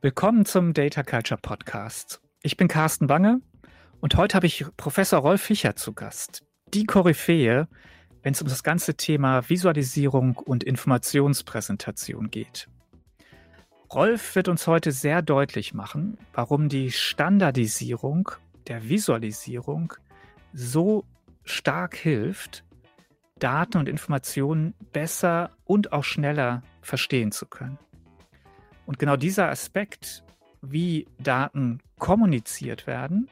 Willkommen zum Data Culture Podcast. Ich bin Carsten Bange und heute habe ich Professor Rolf Fischer zu Gast. Die Koryphäe, wenn es um das ganze Thema Visualisierung und Informationspräsentation geht. Rolf wird uns heute sehr deutlich machen, warum die Standardisierung der Visualisierung so stark hilft, Daten und Informationen besser und auch schneller verstehen zu können. Und genau dieser Aspekt, wie Daten kommuniziert werden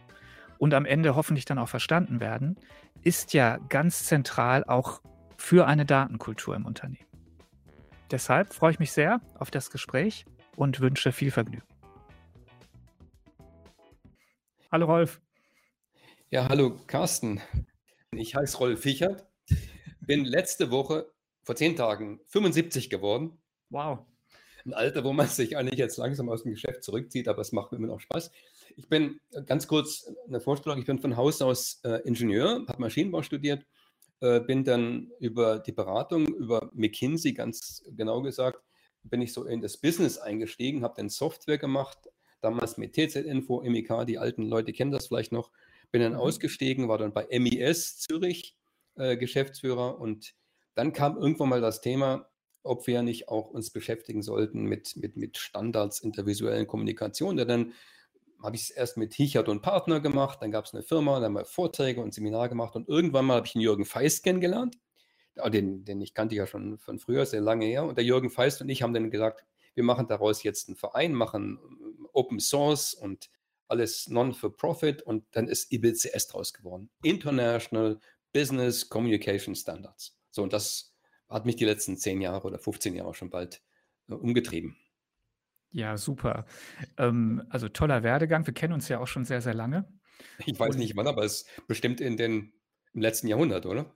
und am Ende hoffentlich dann auch verstanden werden, ist ja ganz zentral auch für eine Datenkultur im Unternehmen. Deshalb freue ich mich sehr auf das Gespräch und wünsche viel Vergnügen. Hallo Rolf. Ja, hallo Carsten. Ich heiße Rolf Fichert, bin letzte Woche vor zehn Tagen 75 geworden. Wow ein Alter, wo man sich eigentlich jetzt langsam aus dem Geschäft zurückzieht, aber es macht mir immer noch Spaß. Ich bin äh, ganz kurz eine Vorstellung, ich bin von Haus aus äh, Ingenieur, habe Maschinenbau studiert, äh, bin dann über die Beratung, über McKinsey ganz genau gesagt, bin ich so in das Business eingestiegen, habe dann Software gemacht, damals mit TZ-Info, MEK, die alten Leute kennen das vielleicht noch, bin dann mhm. ausgestiegen, war dann bei MES Zürich äh, Geschäftsführer und dann kam irgendwann mal das Thema, ob wir nicht auch uns beschäftigen sollten mit, mit, mit Standards in der visuellen Kommunikation. Ja, dann habe ich es erst mit Hichert und Partner gemacht, dann gab es eine Firma, dann haben wir Vorträge und Seminar gemacht und irgendwann mal habe ich einen Jürgen Feist kennengelernt. Den, den ich kannte ja schon von früher, sehr lange her. Und der Jürgen Feist und ich haben dann gesagt, wir machen daraus jetzt einen Verein, machen ähm, Open Source und alles Non-for-Profit und dann ist IBCS draus geworden. International Business Communication Standards. So, und das hat mich die letzten zehn Jahre oder 15 Jahre schon bald äh, umgetrieben. Ja, super. Ähm, also toller Werdegang. Wir kennen uns ja auch schon sehr, sehr lange. Ich weiß Und, nicht wann, aber es ist bestimmt in den, im letzten Jahrhundert, oder?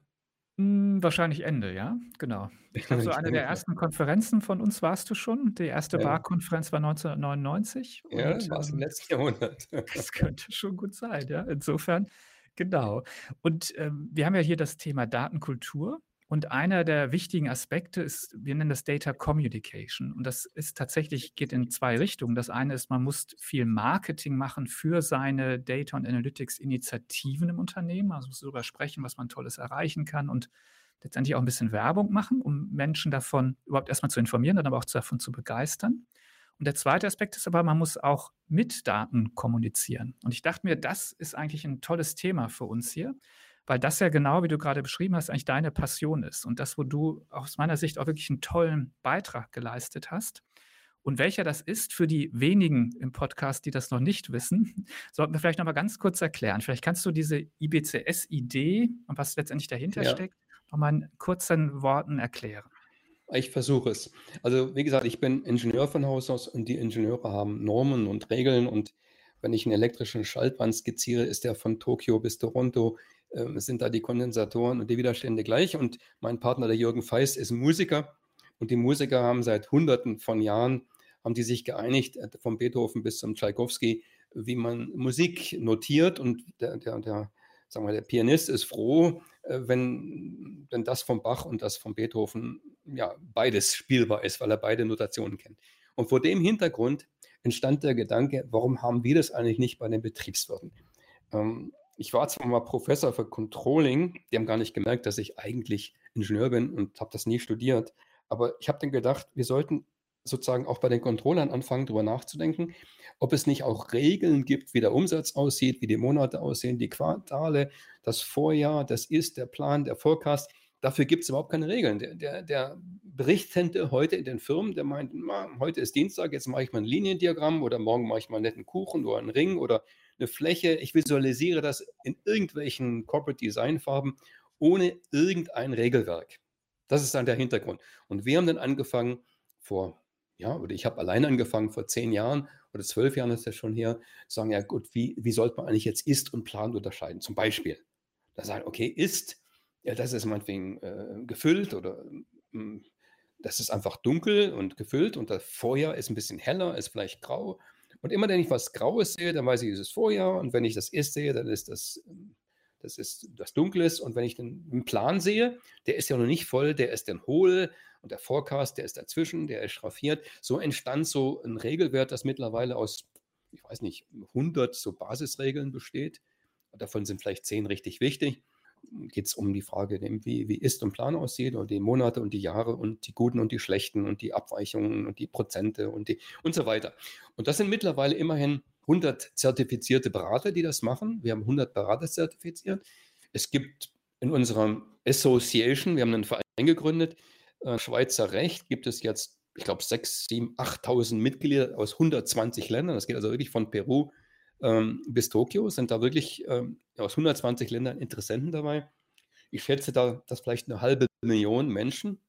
Hm, wahrscheinlich Ende, ja, genau. Ich glaube, so eine der ersten Konferenzen von uns warst du schon. Die erste ja. Bar-Konferenz war 1999. Ja, das war es im ähm, letzten Jahrhundert. das könnte schon gut sein, ja. Insofern, genau. Und ähm, wir haben ja hier das Thema Datenkultur. Und einer der wichtigen Aspekte ist, wir nennen das Data Communication. Und das ist tatsächlich, geht in zwei Richtungen. Das eine ist, man muss viel Marketing machen für seine Data und Analytics Initiativen im Unternehmen. Also darüber sprechen, was man Tolles erreichen kann und letztendlich auch ein bisschen Werbung machen, um Menschen davon überhaupt erstmal zu informieren, dann aber auch davon zu begeistern. Und der zweite Aspekt ist aber, man muss auch mit Daten kommunizieren. Und ich dachte mir, das ist eigentlich ein tolles Thema für uns hier, weil das ja genau, wie du gerade beschrieben hast, eigentlich deine Passion ist und das, wo du aus meiner Sicht auch wirklich einen tollen Beitrag geleistet hast. Und welcher das ist für die wenigen im Podcast, die das noch nicht wissen, sollten wir vielleicht noch mal ganz kurz erklären. Vielleicht kannst du diese IBCS-Idee und was letztendlich dahinter ja. steckt, noch mal in kurzen Worten erklären. Ich versuche es. Also wie gesagt, ich bin Ingenieur von Haus aus und die Ingenieure haben Normen und Regeln und wenn ich einen elektrischen Schaltband skizziere, ist der von Tokio bis Toronto äh, sind da die Kondensatoren und die Widerstände gleich. Und mein Partner, der Jürgen Feist, ist Musiker. Und die Musiker haben seit Hunderten von Jahren, haben die sich geeinigt, äh, von Beethoven bis zum Tchaikovsky, wie man Musik notiert. Und der, der, der, sagen wir, der Pianist ist froh, äh, wenn, wenn das vom Bach und das von Beethoven, ja, beides spielbar ist, weil er beide Notationen kennt. Und vor dem Hintergrund entstand der Gedanke, warum haben wir das eigentlich nicht bei den Betriebswirten? Ähm, ich war zwar mal Professor für Controlling, die haben gar nicht gemerkt, dass ich eigentlich Ingenieur bin und habe das nie studiert. Aber ich habe dann gedacht, wir sollten sozusagen auch bei den Controllern anfangen, darüber nachzudenken, ob es nicht auch Regeln gibt, wie der Umsatz aussieht, wie die Monate aussehen, die Quartale, das Vorjahr, das ist der Plan, der Forecast. Dafür gibt es überhaupt keine Regeln. Der, der, der Berichtende heute in den Firmen, der meint, na, heute ist Dienstag, jetzt mache ich mal ein Liniendiagramm oder morgen mache ich mal einen netten Kuchen oder einen Ring oder eine Fläche. Ich visualisiere das in irgendwelchen Corporate Design Farben ohne irgendein Regelwerk. Das ist dann der Hintergrund. Und wir haben dann angefangen vor, ja, oder ich habe allein angefangen vor zehn Jahren oder zwölf Jahren ist das schon her, sagen, ja gut, wie, wie sollte man eigentlich jetzt Ist und Plan unterscheiden? Zum Beispiel. Da sagen, okay, Ist, ja, das ist meinetwegen äh, gefüllt oder mh, mm, das ist einfach dunkel und gefüllt und das Vorjahr ist ein bisschen heller, ist vielleicht grau und immer wenn ich was Graues sehe, dann weiß ich, es ist Vorjahr. Und wenn ich das Ist sehe, dann ist das ähm, das ist das Dunkles. Und wenn ich den Plan sehe, der ist ja noch nicht voll, der ist dann hohl und der Forecast, der ist dazwischen, der ist schraffiert. So entstand so ein Regelwert, das mittlerweile aus, ich weiß nicht, 100 so Basisregeln besteht. Davon sind vielleicht 10 richtig wichtig geht es um die Frage, wie, wie Ist- und Plan aussieht und die Monate und die Jahre und die guten und die schlechten und die Abweichungen und die Prozente und, die, und so weiter. Und das sind mittlerweile immerhin 100 zertifizierte Berater, die das machen. Wir haben 100 Berater zertifiziert. Es gibt in unserer Association, wir haben einen Verein gegründet, äh, Schweizer Recht, gibt es jetzt, ich glaube, 6, 7, 8.000 Mitglieder aus 120 Ländern. Das geht also wirklich von Peru ähm, bis Tokio sind da wirklich ähm, aus 120 Ländern Interessenten dabei. Ich schätze da, dass vielleicht eine halbe Million Menschen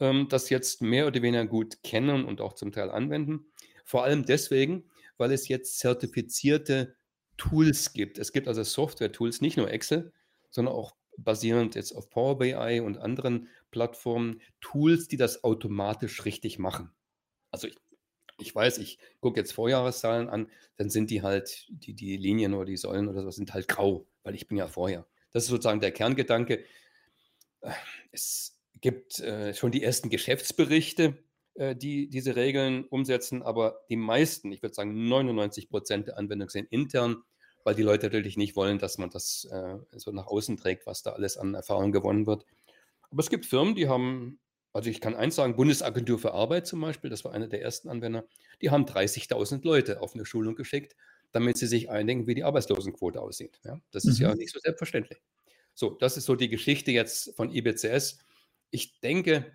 ähm, das jetzt mehr oder weniger gut kennen und auch zum Teil anwenden. Vor allem deswegen, weil es jetzt zertifizierte Tools gibt. Es gibt also Software-Tools, nicht nur Excel, sondern auch basierend jetzt auf Power BI und anderen Plattformen, Tools, die das automatisch richtig machen. Also ich ich weiß, ich gucke jetzt Vorjahreszahlen an, dann sind die halt, die, die Linien oder die Säulen oder so sind halt grau, weil ich bin ja vorher. Das ist sozusagen der Kerngedanke. Äh, es gibt äh, schon die ersten Geschäftsberichte, äh, die diese Regeln umsetzen, aber die meisten, ich würde sagen 99 Prozent der Anwendungen sind intern, weil die Leute natürlich nicht wollen, dass man das äh, so nach außen trägt, was da alles an Erfahrung gewonnen wird. Aber es gibt Firmen, die haben also ich kann eins sagen, Bundesagentur für Arbeit zum Beispiel, das war einer der ersten Anwender, die haben 30.000 Leute auf eine Schulung geschickt, damit sie sich eindenken, wie die Arbeitslosenquote aussieht. Ja, das ist mhm. ja nicht so selbstverständlich. So, das ist so die Geschichte jetzt von IBCS. Ich denke,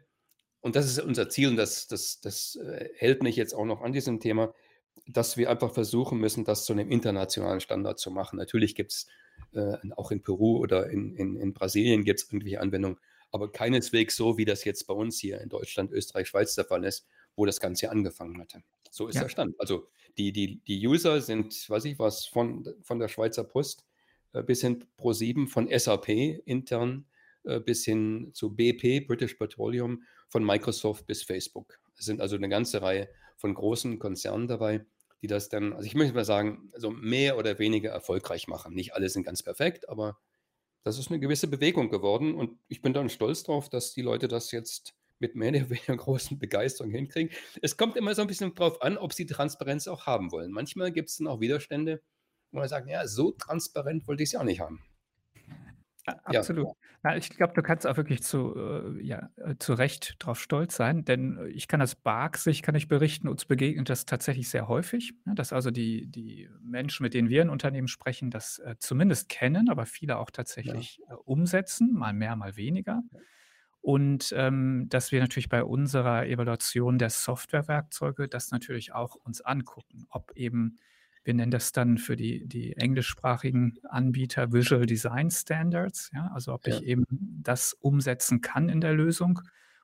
und das ist unser Ziel, und das, das, das äh, hält mich jetzt auch noch an diesem Thema, dass wir einfach versuchen müssen, das zu einem internationalen Standard zu machen. Natürlich gibt es äh, auch in Peru oder in, in, in Brasilien gibt es irgendwelche Anwendungen, aber keineswegs so, wie das jetzt bei uns hier in Deutschland, Österreich, Schweiz der Fall ist, wo das Ganze angefangen hatte. So ist ja. der Stand. Also die, die, die User sind, weiß ich was, von, von der Schweizer Post äh, bis hin pro 7 von SAP intern äh, bis hin zu BP, British Petroleum, von Microsoft bis Facebook. Es sind also eine ganze Reihe von großen Konzernen dabei, die das dann, also ich möchte mal sagen, also mehr oder weniger erfolgreich machen. Nicht alle sind ganz perfekt, aber das ist eine gewisse Bewegung geworden und ich bin dann stolz darauf, dass die Leute das jetzt mit mehr oder weniger großen Begeisterung hinkriegen. Es kommt immer so ein bisschen darauf an, ob sie Transparenz auch haben wollen. Manchmal gibt es dann auch Widerstände, wo man sagt, ja, so transparent wollte ich es ja auch nicht haben. Absolut. Ja. Na, ich glaube, du kannst auch wirklich zu, äh, ja, äh, zu Recht darauf stolz sein, denn äh, ich kann aus BARC-Sicht kann ich berichten, uns begegnet das tatsächlich sehr häufig, ja, dass also die, die Menschen, mit denen wir in Unternehmen sprechen, das äh, zumindest kennen, aber viele auch tatsächlich ja. äh, umsetzen, mal mehr, mal weniger. Und ähm, dass wir natürlich bei unserer Evaluation der Softwarewerkzeuge das natürlich auch uns angucken, ob eben wir nennen das dann für die, die englischsprachigen Anbieter Visual Design Standards, ja, also ob ja. ich eben das umsetzen kann in der Lösung.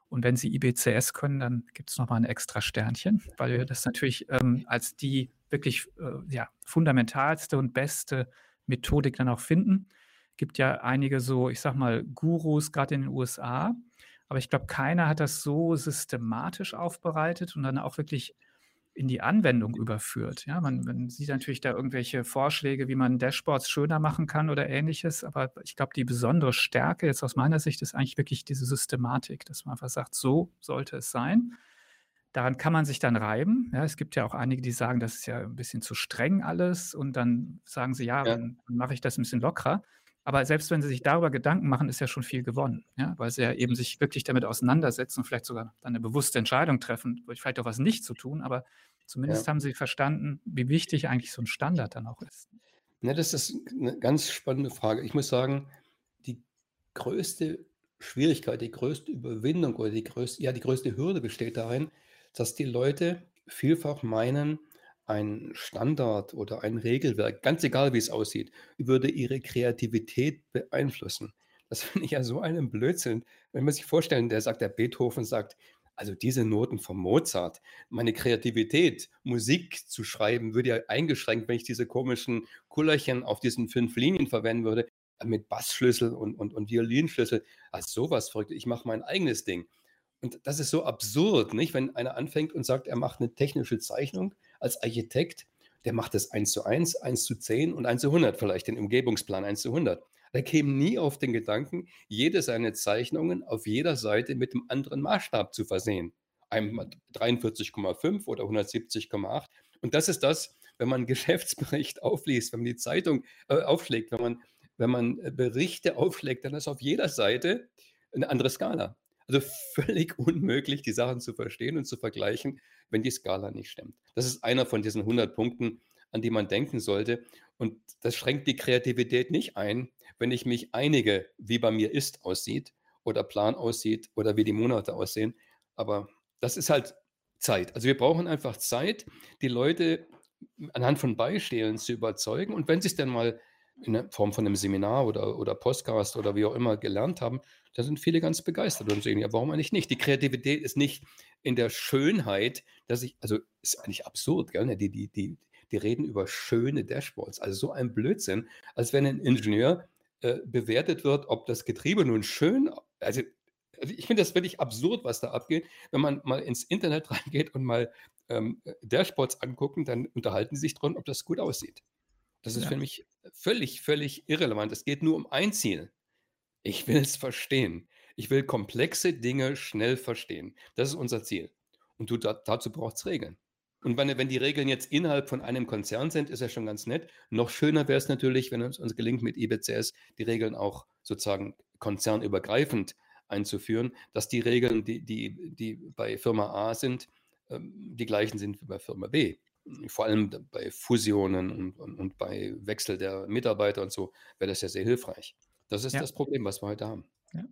Und wenn Sie IBCS können, dann gibt es nochmal ein extra Sternchen, weil wir das natürlich ähm, als die wirklich äh, ja, fundamentalste und beste Methodik dann auch finden. Gibt ja einige so, ich sag mal, Gurus, gerade in den USA, aber ich glaube, keiner hat das so systematisch aufbereitet und dann auch wirklich in die Anwendung überführt. Ja, man, man, sieht natürlich da irgendwelche Vorschläge, wie man Dashboards schöner machen kann oder ähnliches, aber ich glaube, die besondere Stärke jetzt aus meiner Sicht ist eigentlich wirklich diese Systematik, dass man einfach sagt, so sollte es sein. Daran kann man sich dann reiben. Ja, es gibt ja auch einige, die sagen, das ist ja ein bisschen zu streng alles und dann sagen sie, ja, ja. dann mache ich das ein bisschen lockerer. Aber selbst wenn sie sich darüber Gedanken machen, ist ja schon viel gewonnen, ja? weil sie ja eben sich wirklich damit auseinandersetzen und vielleicht sogar dann eine bewusste Entscheidung treffen, vielleicht auch was nicht zu tun, aber zumindest ja. haben sie verstanden, wie wichtig eigentlich so ein Standard dann auch ist. Ja, das ist eine ganz spannende Frage. Ich muss sagen, die größte Schwierigkeit, die größte Überwindung oder die größte, ja, die größte Hürde besteht darin, dass die Leute vielfach meinen, ein Standard oder ein Regelwerk, ganz egal wie es aussieht, würde ihre Kreativität beeinflussen. Das finde ich ja so einen Blödsinn. Wenn man sich vorstellen, der sagt, der Beethoven sagt, also diese Noten von Mozart, meine Kreativität, Musik zu schreiben, würde ja eingeschränkt, wenn ich diese komischen Kullerchen auf diesen fünf Linien verwenden würde, mit Bassschlüssel und, und, und Violinschlüssel. Also sowas verrückt. Ich mache mein eigenes Ding. Und das ist so absurd, nicht? Wenn einer anfängt und sagt, er macht eine technische Zeichnung als Architekt, der macht das 1 zu 1, 1 zu 10 und 1 zu 100 vielleicht, den Umgebungsplan 1 zu 100. Er käme nie auf den Gedanken, jede seiner Zeichnungen auf jeder Seite mit einem anderen Maßstab zu versehen. Einmal 43,5 oder 170,8. Und das ist das, wenn man einen Geschäftsbericht aufliest, wenn man die Zeitung äh, aufschlägt, wenn man, wenn man äh, Berichte aufschlägt, dann ist auf jeder Seite eine andere Skala. Also völlig unmöglich, die Sachen zu verstehen und zu vergleichen, wenn die Skala nicht stimmt. Das ist einer von diesen 100 Punkten, an die man denken sollte. Und das schränkt die Kreativität nicht ein, wenn ich mich einige, wie bei mir ist, aussieht oder Plan aussieht oder wie die Monate aussehen. Aber das ist halt Zeit. Also wir brauchen einfach Zeit, die Leute anhand von Beispielen zu überzeugen. Und wenn sie es dann mal in der Form von einem Seminar oder, oder Podcast oder wie auch immer gelernt haben, da sind viele ganz begeistert und sagen, ja, warum eigentlich nicht? Die Kreativität ist nicht in der Schönheit, dass ich, also ist eigentlich absurd, gell? Die, die, die, die reden über schöne Dashboards, also so ein Blödsinn, als wenn ein Ingenieur äh, bewertet wird, ob das Getriebe nun schön, also, also ich finde das wirklich absurd, was da abgeht. Wenn man mal ins Internet reingeht und mal ähm, Dashboards angucken, dann unterhalten sie sich dran, ob das gut aussieht. Das ist ja. für mich völlig, völlig irrelevant. Es geht nur um ein Ziel. Ich will es verstehen. Ich will komplexe Dinge schnell verstehen. Das ist unser Ziel. Und du, da, dazu braucht es Regeln. Und wenn, wenn, die Regeln jetzt innerhalb von einem Konzern sind, ist ja schon ganz nett. Noch schöner wäre es natürlich, wenn es uns gelingt, mit IBCS die Regeln auch sozusagen konzernübergreifend einzuführen, dass die Regeln, die, die, die bei Firma A sind, ähm, die gleichen sind wie bei Firma B vor allem bei Fusionen und, und, und, bei Wechsel der Mitarbeiter und so, wäre das ja sehr hilfreich. Das ist ja. das Problem, was wir heute haben. Ja.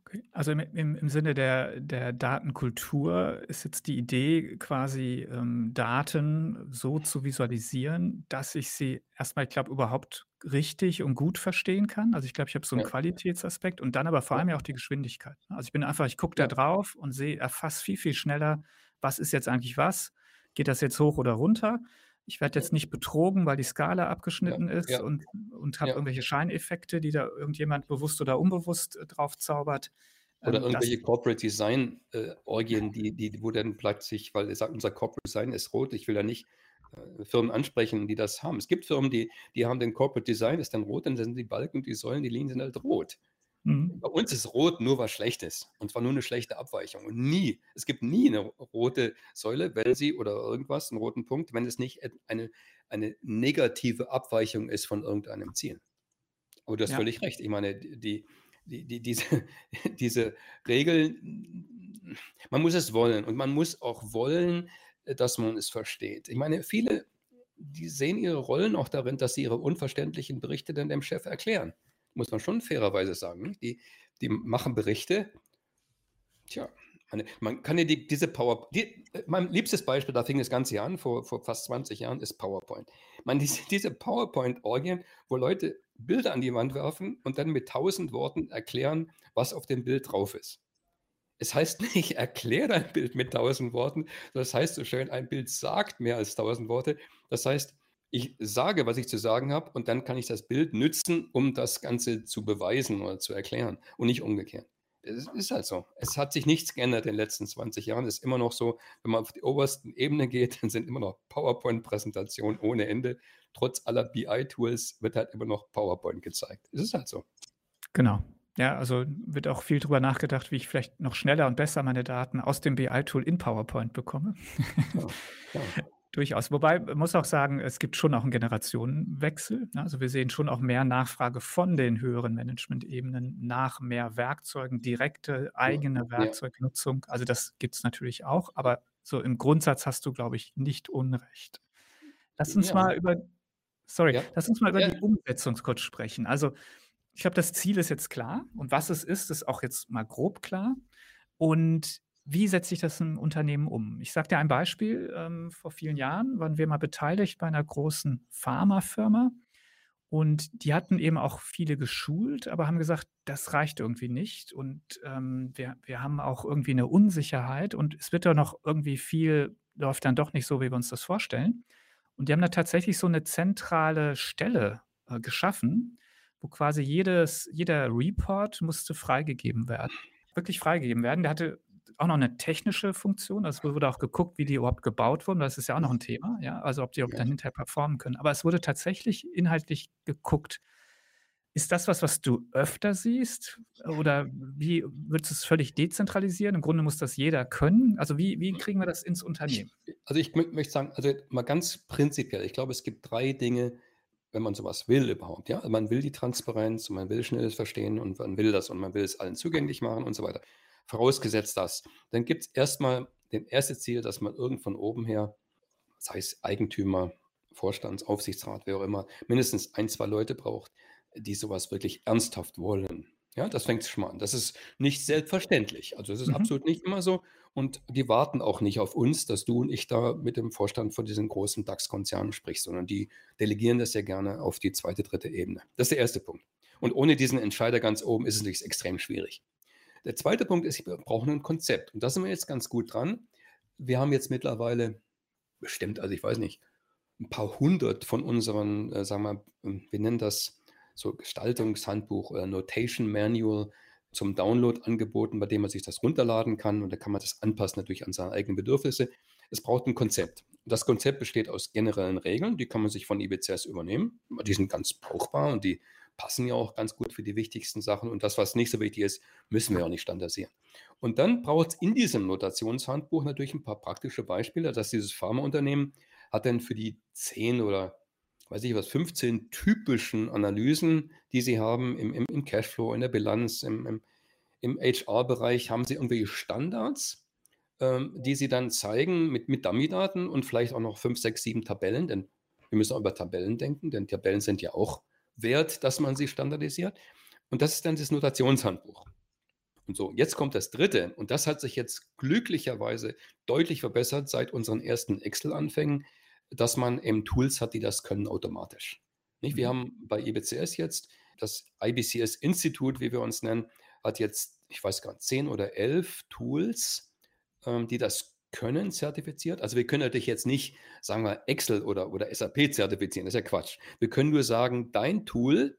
Okay. Also im, im, im, Sinne der, der Datenkultur ist jetzt die Idee, quasi ähm, Daten so zu visualisieren, dass ich sie erstmal, ich glaube, überhaupt richtig und gut verstehen kann. Also ich glaube, ich habe so einen ja. Qualitätsaspekt und dann aber vor allem ja auch die Geschwindigkeit. Ne? Also ich bin einfach, ich gucke da drauf und sehe, erfasse viel, viel schneller, was ist jetzt eigentlich was geht das jetzt hoch oder runter? Ich werde jetzt nicht betrogen, weil die Skala abgeschnitten ja, ist ja. und, und habe irgendwelche Scheineffekte, die da irgendjemand bewusst oder unbewusst äh, drauf zaubert. Oder ähm, irgendwelche das, Corporate Design äh, Orgien, die, die, wo dann plötzlich, weil er sagt, unser Corporate Design ist rot, ich will da nicht äh, Firmen ansprechen, die das haben. Es gibt Firmen, die, die haben den Corporate Design, ist dann rot, dann sind die Balken, die Säulen, die Linien sind halt rot. Mhm. Bei uns ist Rot nur was Schlechtes und zwar nur eine schlechte Abweichung. Und nie, es gibt nie eine rote Säule, wenn sie oder irgendwas, einen roten Punkt, wenn es nicht eine, eine negative Abweichung ist von irgendeinem Ziel. Aber du hast ja. völlig recht. Ich meine, die, die, die, diese, diese Regeln, man muss es wollen und man muss auch wollen, dass man es versteht. Ich meine, viele, die sehen ihre Rollen auch darin, dass sie ihre unverständlichen Berichte dann dem Chef erklären muss man schon fairerweise sagen. Die, die machen Berichte. Tja, man kann ja die, diese Power. Die, mein liebstes Beispiel, da fing das Ganze an, vor, vor fast 20 Jahren, ist PowerPoint. Man, diese, diese PowerPoint-Orgien, wo Leute Bilder an die Wand werfen und dann mit tausend Worten erklären, was auf dem Bild drauf ist. Es heißt nicht, erkläre dein Bild mit tausend Worten, das heißt so schön, ein Bild sagt mehr als tausend Worte. Das heißt, ich sage, was ich zu sagen habe und dann kann ich das Bild nützen, um das Ganze zu beweisen oder zu erklären und nicht umgekehrt. Es ist halt so. Es hat sich nichts geändert in den letzten 20 Jahren. Es ist immer noch so, wenn man auf die obersten Ebene geht, dann sind immer noch PowerPoint-Präsentationen ohne Ende. Trotz aller BI-Tools wird halt immer noch PowerPoint gezeigt. Es ist halt so. Genau. Ja, also wird auch viel darüber nachgedacht, wie ich vielleicht noch schneller und besser meine Daten aus dem BI-Tool in PowerPoint bekomme. Ja. Durchaus. Wobei, man muss auch sagen, es gibt schon auch einen Generationenwechsel. Ne? Also wir sehen schon auch mehr Nachfrage von den höheren Management-Ebenen nach mehr Werkzeugen, direkte eigene ja. Werkzeugnutzung. Also das gibt es natürlich auch, aber so im Grundsatz hast du, glaube ich, nicht Unrecht. Lass uns ja. mal über, sorry, ja. lass uns mal über die Umsetzung kurz sprechen. Also ich glaube, das Ziel ist jetzt klar und was es ist, ist auch jetzt mal grob klar. Und wie setze ich das im Unternehmen um? Ich sage dir ein Beispiel. Ähm, vor vielen Jahren waren wir mal beteiligt bei einer großen Pharmafirma und die hatten eben auch viele geschult, aber haben gesagt, das reicht irgendwie nicht und ähm, wir, wir haben auch irgendwie eine Unsicherheit und es wird doch noch irgendwie viel, läuft dann doch nicht so, wie wir uns das vorstellen. Und die haben da tatsächlich so eine zentrale Stelle äh, geschaffen, wo quasi jedes, jeder Report musste freigegeben werden wirklich freigegeben werden. Der hatte auch noch eine technische Funktion. Also, es wurde auch geguckt, wie die überhaupt gebaut wurden. Das ist ja auch noch ein Thema, ja, also, ob die auch dann hinterher performen können. Aber es wurde tatsächlich inhaltlich geguckt. Ist das was, was du öfter siehst oder wie würdest du es völlig dezentralisieren? Im Grunde muss das jeder können. Also, wie wie kriegen wir das ins Unternehmen? Also, ich mö möchte sagen, also, mal ganz prinzipiell, ich glaube, es gibt 3 Dinge, wenn man so was will überhaupt, ja? Man will die Transparenz und man will schnelles Verstehen und man will das und man will es allen zugänglich machen und so weiter. Vorausgesetzt das, dann gibt's erst mal den erste Ziel, dass man irgend von oben her, sei es Eigentümer, Vorstands Aufsichtsrat, wer auch immer, mindestens 1, 2 Leute braucht, die so was wirklich ernsthaft wollen. Ja, das fängt schon mal an. Das ist nicht selbstverständlich. Also, es ist Mhm. absolut nicht immer so und die warten auch nicht auf uns, dass du und ich da mit dem Vorstand von diesen großen DAX-Konzernen sprichst, sondern die delegieren das ja gerne auf die zweite, dritte Ebene. Das ist der erste Punkt. Und ohne diesen Entscheider ganz oben ist es natürlich extrem schwierig. Der zweite Punkt ist, wir brauchen ein Konzept und da sind wir jetzt ganz gut dran. Wir haben jetzt mittlerweile bestimmt, also, ich weiß nicht, ein paar hundert von unseren, äh, sagen wir, hm, wir nennen das so Gestaltungshandbuch oder Notation Manual zum Download angeboten, bei dem man sich das runterladen kann und da kann man das anpassen natürlich an seine eigenen Bedürfnisse. Es braucht ein Konzept. Das Konzept besteht aus generellen Regeln, die kann man sich von IBCS übernehmen. Die sind ganz brauchbar und die passen ja auch ganz gut für die wichtigsten Sachen und das, was nicht so wichtig ist, müssen wir auch nicht standardisieren. Und dann braucht's in diesem Notationshandbuch natürlich ein paar praktische Beispiele, dass dieses Pharmaunternehmen hat dann für die 10 oder weiß ich was, 15 typischen Analysen, die sie haben im im im Cashflow, in der Bilanz, im im im HR-Bereich, haben sie irgendwelche Standards, ähm, die sie dann zeigen mit mit Dummy-Daten und vielleicht auch noch 5, 6, 7 Tabellen, denn wir müssen auch über Tabellen denken, denn Tabellen sind ja auch wert, dass man sie standardisiert. Und das ist dann das Notationshandbuch. Und so, jetzt kommt das Dritte und das hat sich jetzt glücklicherweise deutlich verbessert seit unseren ersten Excel-Anfängen, dass man eben Tools hat, die das können automatisch. Nicht? Wir Mhm. haben bei IBCS jetzt das IBCS-Institut, wie wir uns nennen, hat jetzt, ich weiß gar nicht, 10 oder 11 Tools, ähm, die das können, zertifiziert. Also, wir können natürlich jetzt nicht, sagen wir, Excel oder oder SAP zertifizieren, das ist ja Quatsch. Wir können nur sagen, dein Tool,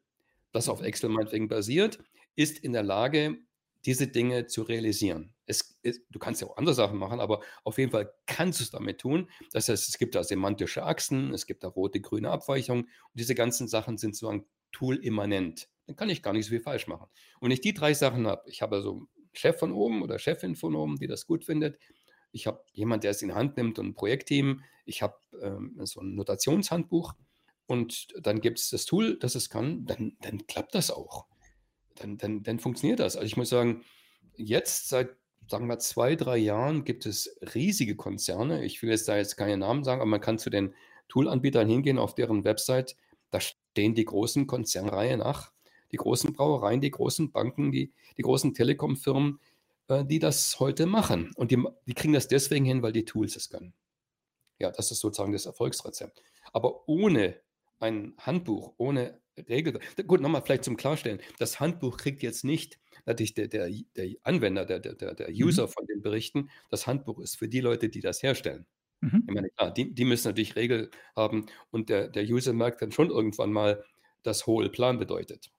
das auf Mhm. Excel meinetwegen basiert, ist in der Lage, diese Dinge zu realisieren. Es es du kannst ja auch andere Sachen machen, aber auf jeden Fall kannst du's damit tun. Das heißt, es gibt da semantische Achsen, es gibt da rote, grüne Abweichungen und diese ganzen Sachen sind sozusagen toolimmanent. Dann kann ich gar nicht so viel falsch machen. Und wenn ich die 3 Sachen habe, ich habe also 'n Chef von oben oder Chefin von oben, die das gut findet. Ich habe jemand, der es in Hand nimmt und 'n Projektteam. Ich habe, ähm, so 'n Notationshandbuch und dann gibt's das Tool, das es kann, dann dann klappt das auch. Dann dann dann funktioniert das. Also, ich muss sagen, jetzt seit, sagen wir, 2, 3 Jahren gibt es riesige Konzerne. Ich will jetzt da jetzt keine Namen sagen, aber man kann zu den Toolanbietern hingehen auf deren Website. Da stehen die großen Konzerne Reihe nach. Die großen Brauereien, die großen Banken, die die großen Telekomfirmen, die das heute machen. Und die die kriegen das deswegen hin, weil die Tools es können. Ja, das ist sozusagen das Erfolgsrezept. Aber ohne ein Handbuch, ohne Regel gut, noch mal vielleicht zum Klarstellen. Das Handbuch kriegt jetzt nicht natürlich der der der Anwender, der der der der Mhm. User von den Berichten. Das Handbuch ist für die Leute, die das herstellen. Mhm. Ich meine, klar, die die müssen natürlich Regel haben und der der User merkt dann schon irgendwann mal, dass Whole Plan bedeutet.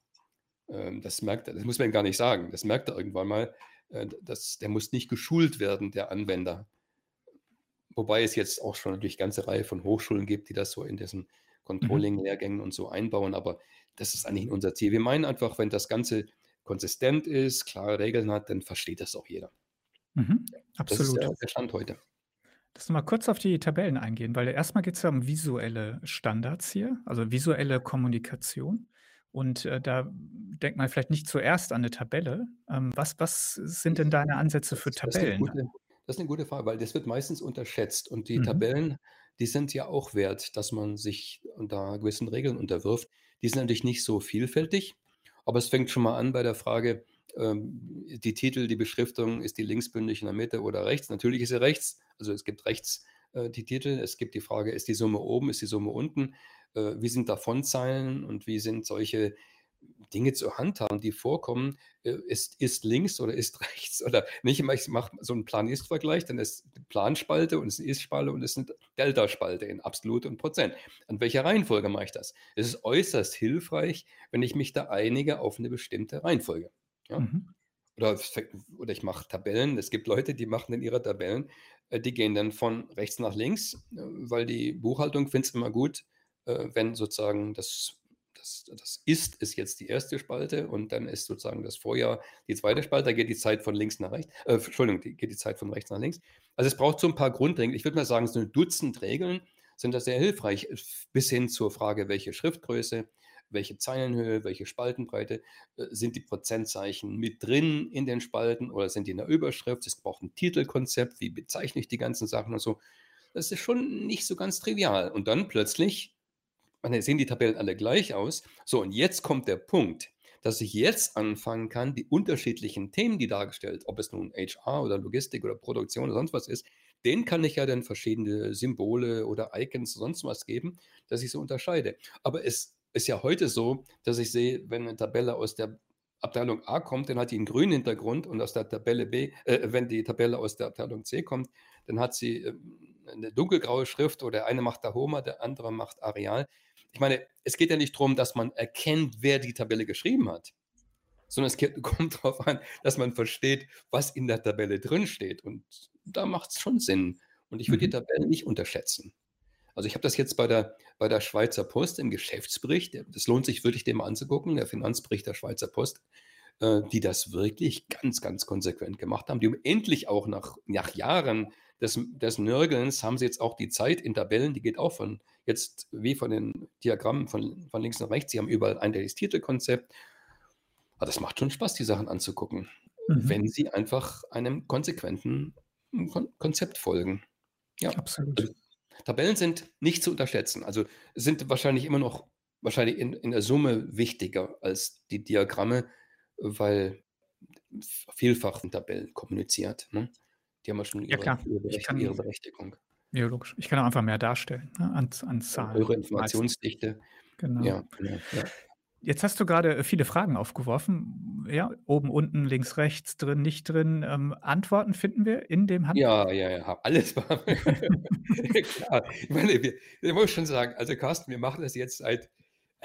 Ähm, das merkt er. Das muss man ihm gar nicht sagen. Das merkt er irgendwann mal. Äh, das der muss nicht geschult werden, der Anwender. Wobei es jetzt auch schon natürlich ganze Reihe von Hochschulen gibt, die das so in diesen Mhm. Controlling-Lehrgängen und so einbauen, aber das ist eigentlich unser Ziel. Wir meinen einfach, wenn das Ganze konsistent ist, klare Regeln hat, dann versteht das auch jeder. Mhm. Ja, das ist Absolut. der Stand heute. Lass uns mal kurz auf die Tabellen eingehen, weil erst mal geht's ja um visuelle Standards hier, also visuelle Kommunikation. Und, äh, da denkt man vielleicht nicht zuerst an 'ne Tabelle. Ähm, was was sind denn deine Ansätze für Das das ist Tabellen? gute das ist 'ne gute Frage, weil das wird meistens unterschätzt und die Mhm. Tabellen, die sind ja auch wert, dass man sich unter gewissen Regeln unterwirft. Die sind natürlich nicht so vielfältig, aber es fängt schon mal an bei der Frage, ähm, die Titel, die Beschriftung, ist die linksbündig in der Mitte oder rechts? Natürlich ist sie rechts. Also, es gibt rechts, äh, die Titel. Es gibt die Frage, ist die Summe oben, ist die Summe unten? Äh, wie sind da Fontzeilen und wie sind solche Dinge zu handhaben, die vorkommen? Äh, ist ist links oder ist rechts oder nicht ich mache so 'n Plan-Ist-Vergleich, dann ist Planspalte und ist 'ne Ist-Spalte und ist 'ne Delta-Spalte in Absolut und Prozent. An welcher Reihenfolge mache ich das? Es ist äußerst hilfreich, wenn ich mich da einige auf 'ne bestimmte Reihenfolge, ja? Mhm. oder, oder ich mache Tabellen. Es gibt Leute, die machen in ihre Tabellen, äh, die gehen dann von rechts nach links, äh, weil die Buchhaltung findet es immer gut, wenn sozusagen das, das, das Ist ist jetzt die erste Spalte und dann ist sozusagen das Vorjahr die zweite Spalte, da geht die Zeit von links nach rechts, äh, Entschuldigung, die, geht die Zeit von rechts nach links. Also es braucht so ein paar Grundregeln. Ich würde mal sagen, so ein Dutzend Regeln sind da sehr hilfreich, bis hin zur Frage, welche Schriftgröße, welche Zeilenhöhe, welche Spaltenbreite, äh, sind die Prozentzeichen mit drin in den Spalten oder sind die in der Überschrift? Es braucht ein Titelkonzept, wie bezeichne ich die ganzen Sachen und so. Das ist schon nicht so ganz trivial. Und dann plötzlich, man sehen die Tabellen alle gleich aus. So, und jetzt kommt der Punkt, dass ich jetzt anfangen kann, die unterschiedlichen Themen, die dargestellt, ob es nun HR oder Logistik oder Produktion oder sonst was ist, den kann ich ja dann verschiedene Symbole oder Icons, sonst was geben, dass ich so unterscheide. Aber es ist ja heute so, dass ich sehe, wenn eine Tabelle aus der Abteilung A kommt, dann hat die einen grünen Hintergrund und aus der Tabelle B, äh, wenn die Tabelle aus der Abteilung C kommt, dann hat sie äh, eine dunkelgraue Schrift oder der eine macht Tahoma, der andere macht Areal. Ich meine, es geht ja nicht darum, dass man erkennt, wer die Tabelle geschrieben hat, sondern es geht, kommt darauf an, dass man versteht, was in der Tabelle drin steht. Und da macht es schon Sinn. Und ich würde mhm. die Tabelle nicht unterschätzen. Also ich habe das jetzt bei der, bei der Schweizer Post im Geschäftsbericht, das lohnt sich wirklich dem anzugucken, der Finanzbericht der Schweizer Post, äh, die das wirklich ganz, ganz konsequent gemacht haben. Die um endlich auch nach, nach Jahren des, des Nörgelns haben sie jetzt auch die Zeit in Tabellen, die geht auch von jetzt wie von den Diagrammen von, von links nach rechts. Sie haben überall ein Titelkonzept. Aber das macht schon Spaß, die Sachen anzugucken, mhm. wenn sie einfach einem konsequenten Konzept folgen. Ja, absolut. Also Tabellen sind nicht zu unterschätzen. Also sind wahrscheinlich immer noch wahrscheinlich in, in der Summe wichtiger als die Diagramme, weil vielfach in Tabellen kommuniziert. Ne? Die haben ja schon ihre, ja, ihre, Berecht, kann, ihre Berechtigung. Ja, logisch. Ich kann auch einfach mehr darstellen ne? an, an Zahlen. Eure Informationsdichte. Genau. Ja, genau ja. Jetzt hast du gerade äh, viele Fragen aufgeworfen. Ja, oben, unten, links, rechts, drin, nicht drin. Ähm, Antworten finden wir in dem Handbuch? Ja, ja, ja, alles war. Klar. Ich meine, wir, ich muss schon sagen, also Carsten, wir machen das jetzt seit,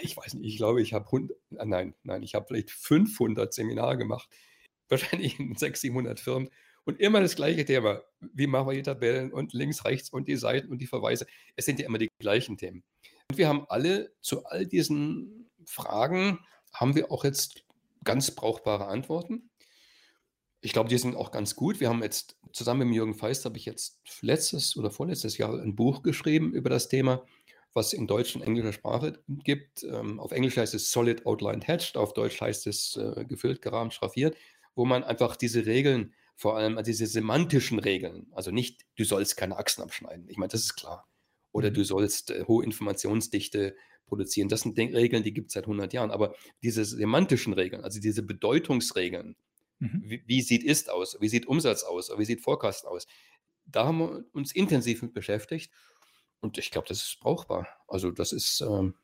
ich weiß nicht, ich glaube, ich habe 100, ah, nein, nein, ich habe vielleicht 500 Seminare gemacht, wahrscheinlich in 600, 700 Firmen und immer das gleiche Thema. Wie machen wir die Tabellen und links, rechts und die Seiten und die Verweise? Es sind ja immer die gleichen Themen. Und wir haben alle zu all diesen Fragen haben wir auch jetzt ganz brauchbare Antworten. Ich glaube, die sind auch ganz gut. Wir haben jetzt zusammen mit Jürgen Feist, habe ich jetzt letztes oder vorletztes Jahr ein Buch geschrieben über das Thema, was in deutsch und englischer Sprache gibt. Ähm, auf Englisch heißt es Solid Outlined Hatched, auf Deutsch heißt es äh, gefüllt, gerahmt, schraffiert, wo man einfach diese Regeln, vor allem also diese semantischen Regeln, also nicht, du sollst keine Achsen abschneiden. Ich meine, das ist klar. Oder mhm. du sollst äh, hohe Informationsdichte produzieren. Das sind Regeln, die gibt es seit 100 Jahren. Aber diese semantischen Regeln, also diese Bedeutungsregeln, mhm. wie, wie, sieht Ist aus, wie sieht Umsatz aus, wie sieht Forecast aus, da haben wir uns intensiv mit beschäftigt. Und ich glaube, das ist brauchbar. Also das ist, ähm,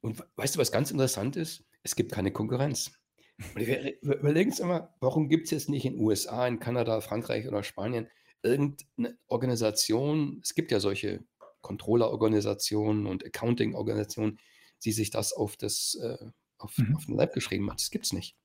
und weißt du, was ganz interessant ist? Es gibt keine Konkurrenz. Und wir überlegen uns immer, warum gibt es jetzt nicht in den USA, in Kanada, Frankreich oder Spanien irgendeine Organisation, es gibt ja solche Controller-Organisationen und Accounting-Organisationen, die sich das auf, das, äh, auf, mhm. auf den Leib geschrieben hat. Das gibt es nicht.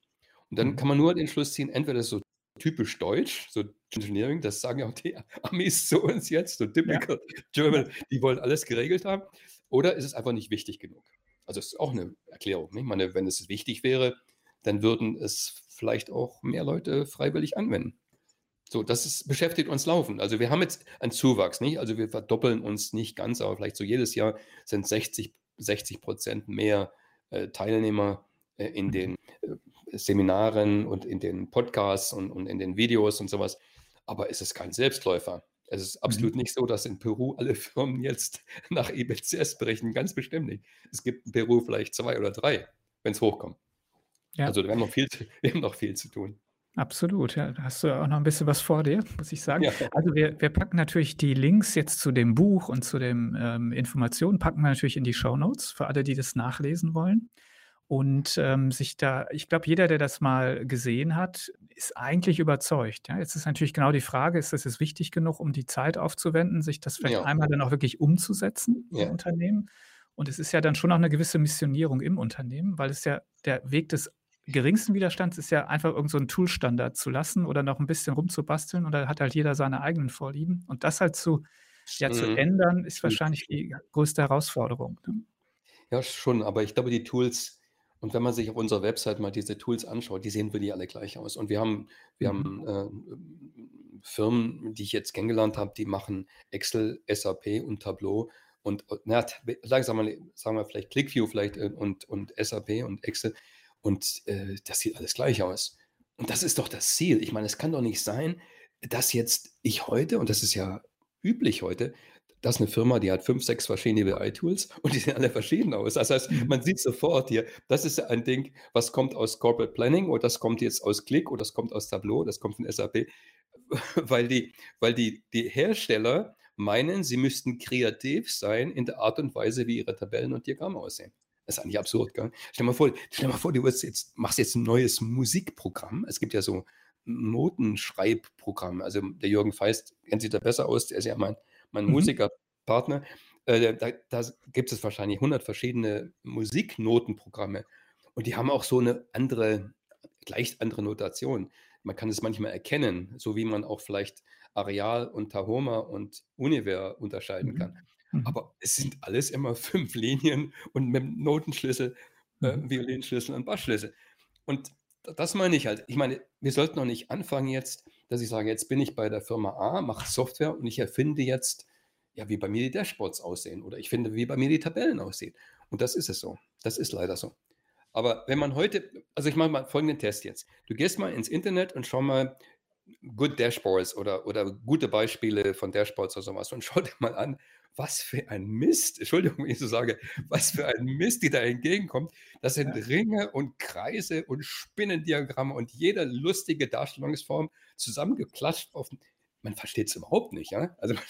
Und dann mhm. kann man nur den Schluss ziehen, entweder so typisch deutsch, so Engineering, das sagen ja auch die Amis zu uns jetzt, so typical ja. German, die wollen alles geregelt haben, oder ist es einfach nicht wichtig genug? Also das ist auch eine Erklärung. Nicht? Ich meine, wenn es wichtig wäre, dann würden es vielleicht auch mehr Leute freiwillig anwenden. So, das ist, beschäftigt uns laufend. Also wir haben jetzt einen Zuwachs, nicht? Also wir verdoppeln uns nicht ganz, aber vielleicht so jedes Jahr sind 60, 60 Prozent mehr äh, Teilnehmer äh, in den äh, Seminaren und in den Podcasts und, und, in den Videos und sowas. Aber es ist kein Selbstläufer. Es ist absolut mhm. nicht so, dass in Peru alle Firmen jetzt nach EBCS berichten. Ganz bestimmt nicht. Es gibt in Peru vielleicht zwei oder drei, wenn es hochkommt. Ja. Also wir haben, noch viel, wir haben noch viel zu tun. Absolut, ja. Da hast du auch noch ein bisschen was vor dir, muss ich sagen. Ja. Also wir, wir packen natürlich die Links jetzt zu dem Buch und zu den ähm, Informationen, packen wir natürlich in die Show Notes für alle, die das nachlesen wollen. Und ähm, sich da, ich glaube, jeder, der das mal gesehen hat, ist eigentlich überzeugt. Ja? Jetzt ist natürlich genau die Frage, ist das jetzt wichtig genug, um die Zeit aufzuwenden, sich das vielleicht ja. einmal dann auch wirklich umzusetzen ja. im Unternehmen? Und es ist ja dann schon auch eine gewisse Missionierung im Unternehmen, weil es ja der Weg des geringsten Widerstands ist ja einfach irgend so Tool-Standard zu lassen oder noch ein bisschen rumzubasteln und da hat halt jeder seine eigenen Vorlieben. Und das halt zu ja, zu Mhm. ändern, ist wahrscheinlich die größte Herausforderung, ne? Ja, schon, aber ich glaube, die Tools und wenn man sich auf unserer Website mal diese Tools anschaut, die sehen wirklich alle gleich aus. Und wir haben wir Mhm. haben, ähm, Firmen, die ich jetzt kennengelernt habe, die machen Excel, SAP und Tableau und, äh, na, sagen wir sagen wir vielleicht ClickView vielleicht, äh, und und SAP und Excel und, äh, das sieht alles gleich aus. Und das ist doch das Ziel. Ich meine, es kann doch nicht sein, dass jetzt ich heute und das ist ja üblich heute, dass 'ne Firma, die hat 5, 6 verschiedene BI-Tools und die sehen alle verschieden aus. Das heißt, Mhm. man sieht sofort hier, das ist ein Ding, was kommt aus Corporate Planning oder das kommt jetzt aus Qlik oder das kommt aus Tableau, das kommt von SAP, weil die weil die die Hersteller meinen, sie müssten kreativ sein in der Art und Weise, wie ihre Tabellen und Diagramme aussehen. Das ist eigentlich absurd, gell? Stell mal vor stell mal vor, du jetzt machst jetzt 'n neues Musikprogramm. Es gibt ja so Notenschreibprogramme. Also, der Jürgen Feist kennt sich da besser aus, der ist ja mein mein Mhm. Musikerpartner. Äh, da da gibt es wahrscheinlich 100 verschiedene Musiknotenprogramme und die haben auch so 'ne andere leicht andere Notation. Man kann es manchmal erkennen, so wie man auch vielleicht Areal und Tahoma und Univer unterscheiden Mhm. kann. Mhm. Aber es sind alles immer 5 Linien und mit'm Notenschlüssel, äh, Mhm. Violinschlüssel und Bassschlüssel. Und das meine ich halt. Ich meine, wir sollten doch nicht anfangen jetzt, dass ich sage: „Jetzt bin ich bei der Firma A, mache Software und ich erfinde jetzt, ja, wie bei mir die Dashboards aussehen oder ich finde, wie bei mir die Tabellen aussehen.“ Und das ist es so. Das ist leider so. Aber wenn man heute also, ich mache mal folgenden Test jetzt. Du gehst mal ins Internet und schau mal Good Dashboards oder oder gute Beispiele von Dashboards oder so was und schau dir mal an, was für ein Mist Entschuldigung, wenn ich so sage, was für ein Mist dir da entgegenkommt. Das sind. Ringe und Kreise und Spinnendiagramme und jede lustige Darstellungsform zusammengeklatscht auf man versteht's überhaupt nicht, ja? Also, man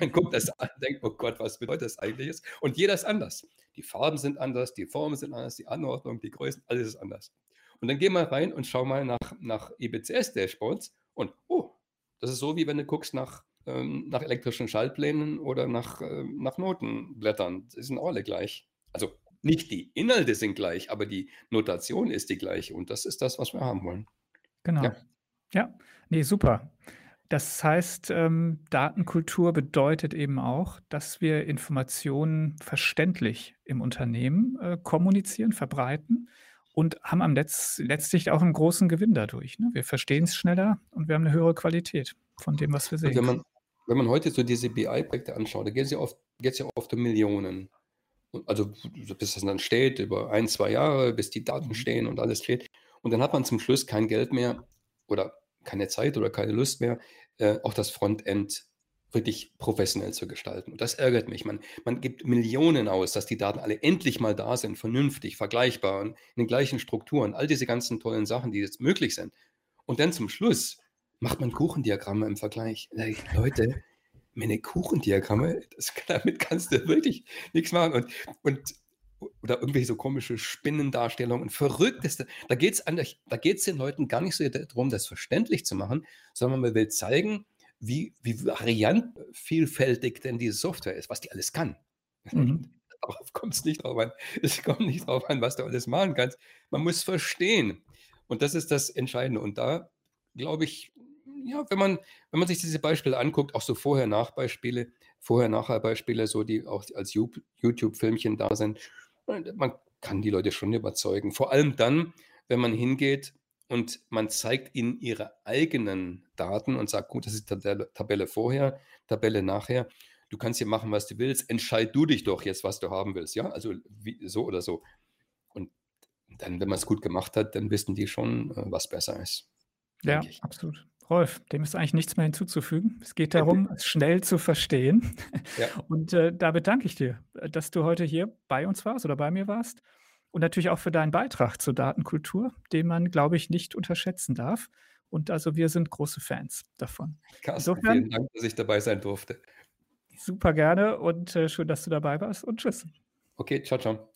man guckt das an und denkt: „Oh Gott, was bedeutet das eigentlich jetzt?“ Und jeder ist anders. Die Farben sind anders, die Formen sind anders, die Anordnung, die Größen, alles ist anders. Und dann geh mal rein und schau mal nach nach eBCS-Dashboards und, oh, das ist so, wie wenn du guckst nach ähm, nach elektrischen Schaltplänen oder nach ähm, nach Notenblättern. Die sind alle gleich. Also, nicht die Inhalte sind gleich, aber die Notation ist die gleiche und das ist das, was wir haben wollen. Genau. Ja. Ja, ne, super. Das heißt, ähm, Datenkultur bedeutet eben auch, dass wir Informationen verständlich im Unternehmen, äh, kommunizieren, verbreiten und haben am Letz letztlich auch 'n großen Gewinn dadurch, ne? Wir verstehen's schneller und wir haben 'ne höhere Qualität von dem, was wir Und sehen wenn können. man wenn man heute so diese BI-Projekte anschaut, da geht's ja oft geht's ja oft um Millionen. Und also, bis das dann steht, über 1, 2 Jahre, bis die Daten Mhm. stehen und alles steht. Und dann hat man zum Schluss kein Geld mehr oder keine Zeit oder keine Lust mehr, äh, auch das Frontend wirklich professionell zu gestalten. Und das ärgert mich. Man man gibt Millionen aus, dass die Daten alle endlich mal da sind, vernünftig, vergleichbar und in den gleichen Strukturen, all diese ganzen tollen Sachen, die jetzt möglich sind. Und dann zum Schluss macht man Kuchendiagramme im Vergleich. „Leute, meine Kuchendiagramme, das damit kannst du wirklich nix machen.“ Und und oder irgendwelche so komische Spinnendarstellungen, Verrückteste. Da geht's an da geht's den Leuten gar nicht so d drum, das verständlich zu machen, sondern man will zeigen, wie wie variantenvielfältig denn die Software ist, was die alles kann. Mhm. Darauf kommt's nicht drauf an. Es kommt nicht drauf an, was du alles machen kannst. Man muss verstehen. Und das ist das Entscheidende. Und da glaube ich, ja, wenn man wenn man sich diese Beispiele anguckt, auch so Vorher-Nach-Beispiele Vorher-Nachher-Beispiele, so die auch als YouTube-Filmchen da sind, man kann die Leute schon überzeugen. Vor allem dann, wenn man hingeht und man zeigt ihnen ihre eigenen Daten und sagt: „Gut, das ist Tabelle Tabelle vorher, Tabelle nachher. Du kannst hier machen, was du willst. Entscheid du dich doch jetzt, was du haben willst, ja? Also, wie so oder so.“ Und dann, wenn man's gut gemacht hat, dann wissen die schon, äh, was besser ist, Ja, absolut. Rolf, dem ist eigentlich nichts mehr hinzuzufügen. Es geht darum, es schnell zu verstehen. Ja. Und, äh, da bedanke ich dir, dass du heute hier bei uns warst oder bei mir warst und natürlich auch für deinen Beitrag zur Datenkultur, den man, glaube ich, nicht unterschätzen darf. Und also, wir sind große Fans davon. Carsten, Insofern vielen Dank, dass ich dabei sein durfte. super gerne und, äh, schön, dass du dabei warst und tschüss. Okay, tschau, tschau.